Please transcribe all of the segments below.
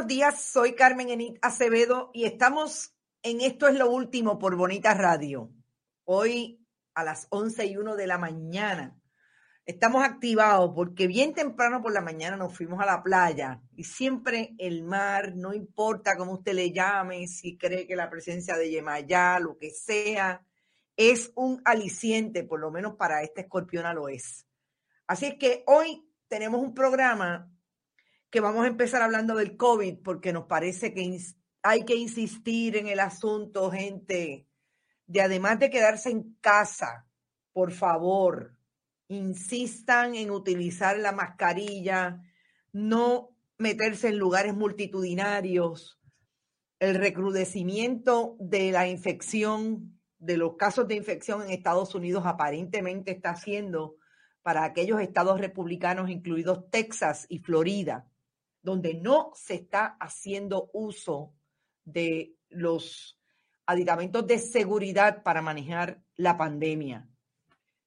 Buenos días, soy Carmen Enit Acevedo y estamos en Esto es lo último por Bonita Radio. Hoy a las 11 y 1 de la mañana estamos activados porque bien temprano por la mañana nos fuimos a la playa y siempre el mar, no importa cómo usted le llame, si cree que la presencia de Yemayá, lo que sea, es un aliciente, por lo menos para esta escorpiona lo es. Así es que hoy tenemos un programa que vamos a empezar hablando del COVID porque nos parece que hay que insistir en el asunto, gente, de además de quedarse en casa, por favor, insistan en utilizar la mascarilla, no meterse en lugares multitudinarios, el recrudecimiento de la infección, de los casos de infección en Estados Unidos aparentemente está haciendo para aquellos estados republicanos, incluidos Texas y Florida, donde no se está haciendo uso de los aditamentos de seguridad para manejar la pandemia.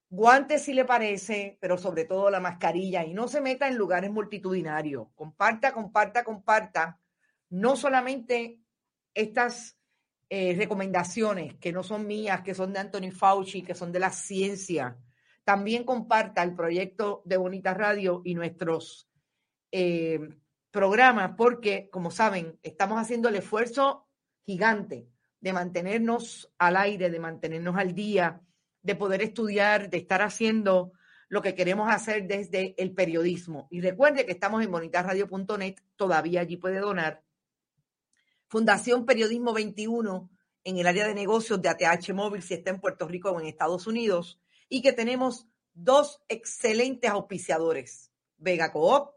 Guantes si le parece, pero sobre todo la mascarilla y no se meta en lugares multitudinarios. Comparta, comparta, comparta. No solamente estas eh, recomendaciones que no son mías, que son de Anthony Fauci, que son de la ciencia. También comparta el proyecto de Bonita Radio y nuestros eh, programas, porque, como saben, estamos haciendo el esfuerzo gigante de mantenernos al aire, de mantenernos al día, de poder estudiar, de estar haciendo lo que queremos hacer desde el periodismo. Y recuerde que estamos en bonitasradio.net, todavía allí puede donar. Fundación Periodismo 21 en el área de negocios de ATH Móvil si está en Puerto Rico o en Estados Unidos. Y que tenemos dos excelentes auspiciadores. Vega Coop,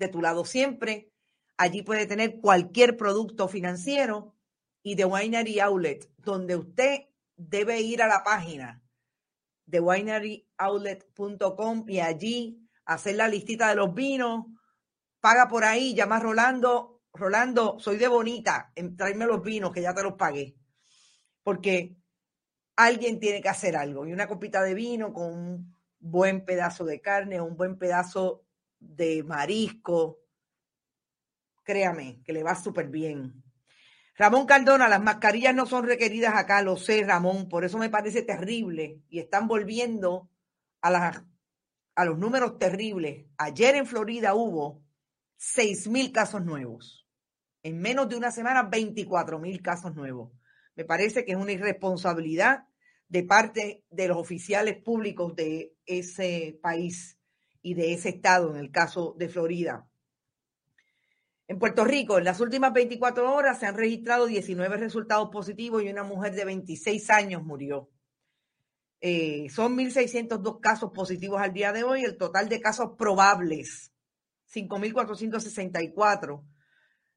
de tu lado siempre. Allí puede tener cualquier producto financiero y de Winery Outlet, donde usted debe ir a la página de wineryoutlet.com y allí hacer la listita de los vinos, paga por ahí, llama a Rolando, Rolando, soy de Bonita, tráeme los vinos que ya te los pagué, porque alguien tiene que hacer algo y una copita de vino con un buen pedazo de carne, un buen pedazo de marisco, créame que le va súper bien. Ramón Cardona, las mascarillas no son requeridas acá, lo sé, Ramón, por eso me parece terrible y están volviendo a, las, a los números terribles. Ayer en Florida hubo 6 mil casos nuevos. En menos de una semana, 24 mil casos nuevos. Me parece que es una irresponsabilidad de parte de los oficiales públicos de ese país y de ese estado, en el caso de Florida. En Puerto Rico, en las últimas 24 horas se han registrado 19 resultados positivos y una mujer de 26 años murió. Eh, son 1.602 casos positivos al día de hoy. El total de casos probables, 5.464,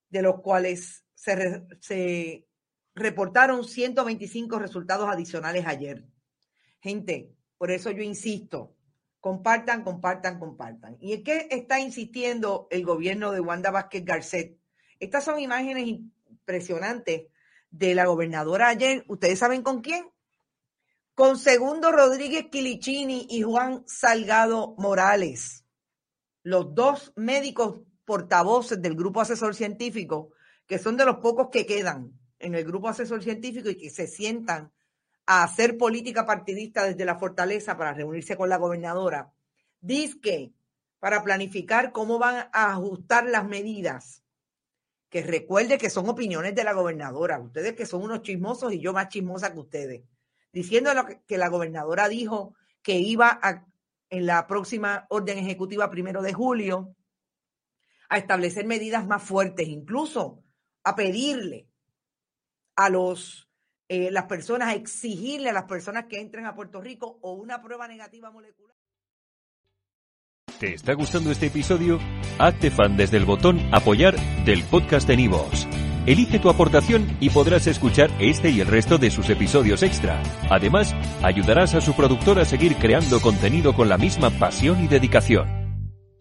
de los cuales se, se reportaron 125 resultados adicionales ayer. Gente, por eso yo insisto, Compartan, compartan, compartan. ¿Y en qué está insistiendo el gobierno de Wanda Vázquez Garcet? Estas son imágenes impresionantes de la gobernadora ayer. ¿Ustedes saben con quién? Con Segundo Rodríguez Quilichini y Juan Salgado Morales, los dos médicos portavoces del grupo asesor científico, que son de los pocos que quedan en el grupo asesor científico y que se sientan a hacer política partidista desde la fortaleza para reunirse con la gobernadora, dice que para planificar cómo van a ajustar las medidas. Que recuerde que son opiniones de la gobernadora, ustedes que son unos chismosos y yo más chismosa que ustedes, diciendo que la gobernadora dijo que iba a, en la próxima orden ejecutiva primero de julio a establecer medidas más fuertes, incluso a pedirle a los eh, las personas, exigirle a las personas que entren a Puerto Rico o una prueba negativa molecular. ¿Te está gustando este episodio? Hazte fan desde el botón apoyar del podcast de Nivos. Elige tu aportación y podrás escuchar este y el resto de sus episodios extra. Además, ayudarás a su productor a seguir creando contenido con la misma pasión y dedicación.